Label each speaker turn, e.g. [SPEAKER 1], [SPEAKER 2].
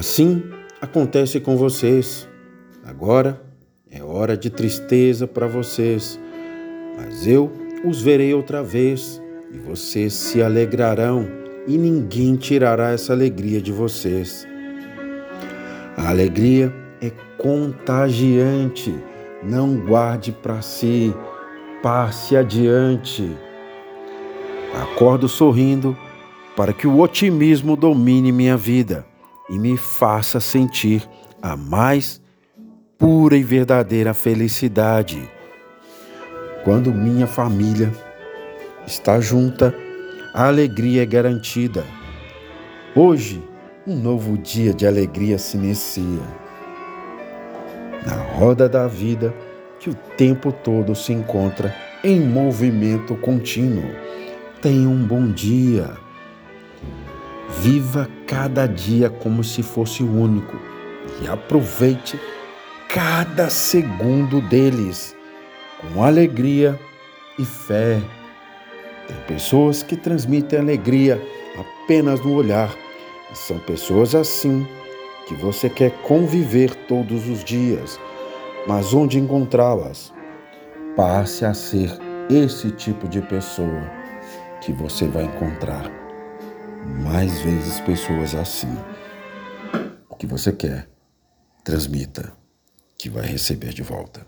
[SPEAKER 1] Assim acontece com vocês. Agora é hora de tristeza para vocês, mas eu os verei outra vez e vocês se alegrarão e ninguém tirará essa alegria de vocês. A alegria é contagiante. Não guarde para si, passe adiante. Acordo sorrindo para que o otimismo domine minha vida e me faça sentir a mais pura e verdadeira felicidade. Quando minha família está junta, a alegria é garantida. Hoje, um novo dia de alegria se inicia. Na roda da vida, que o tempo todo se encontra em movimento contínuo. Tenha um bom dia. Viva cada dia como se fosse o único e aproveite cada segundo deles com alegria e fé. Tem pessoas que transmitem alegria apenas no olhar, e são pessoas assim que você quer conviver todos os dias, mas onde encontrá-las? Passe a ser esse tipo de pessoa que você vai encontrar mais vezes pessoas assim. O que você quer, transmita, que vai receber de volta.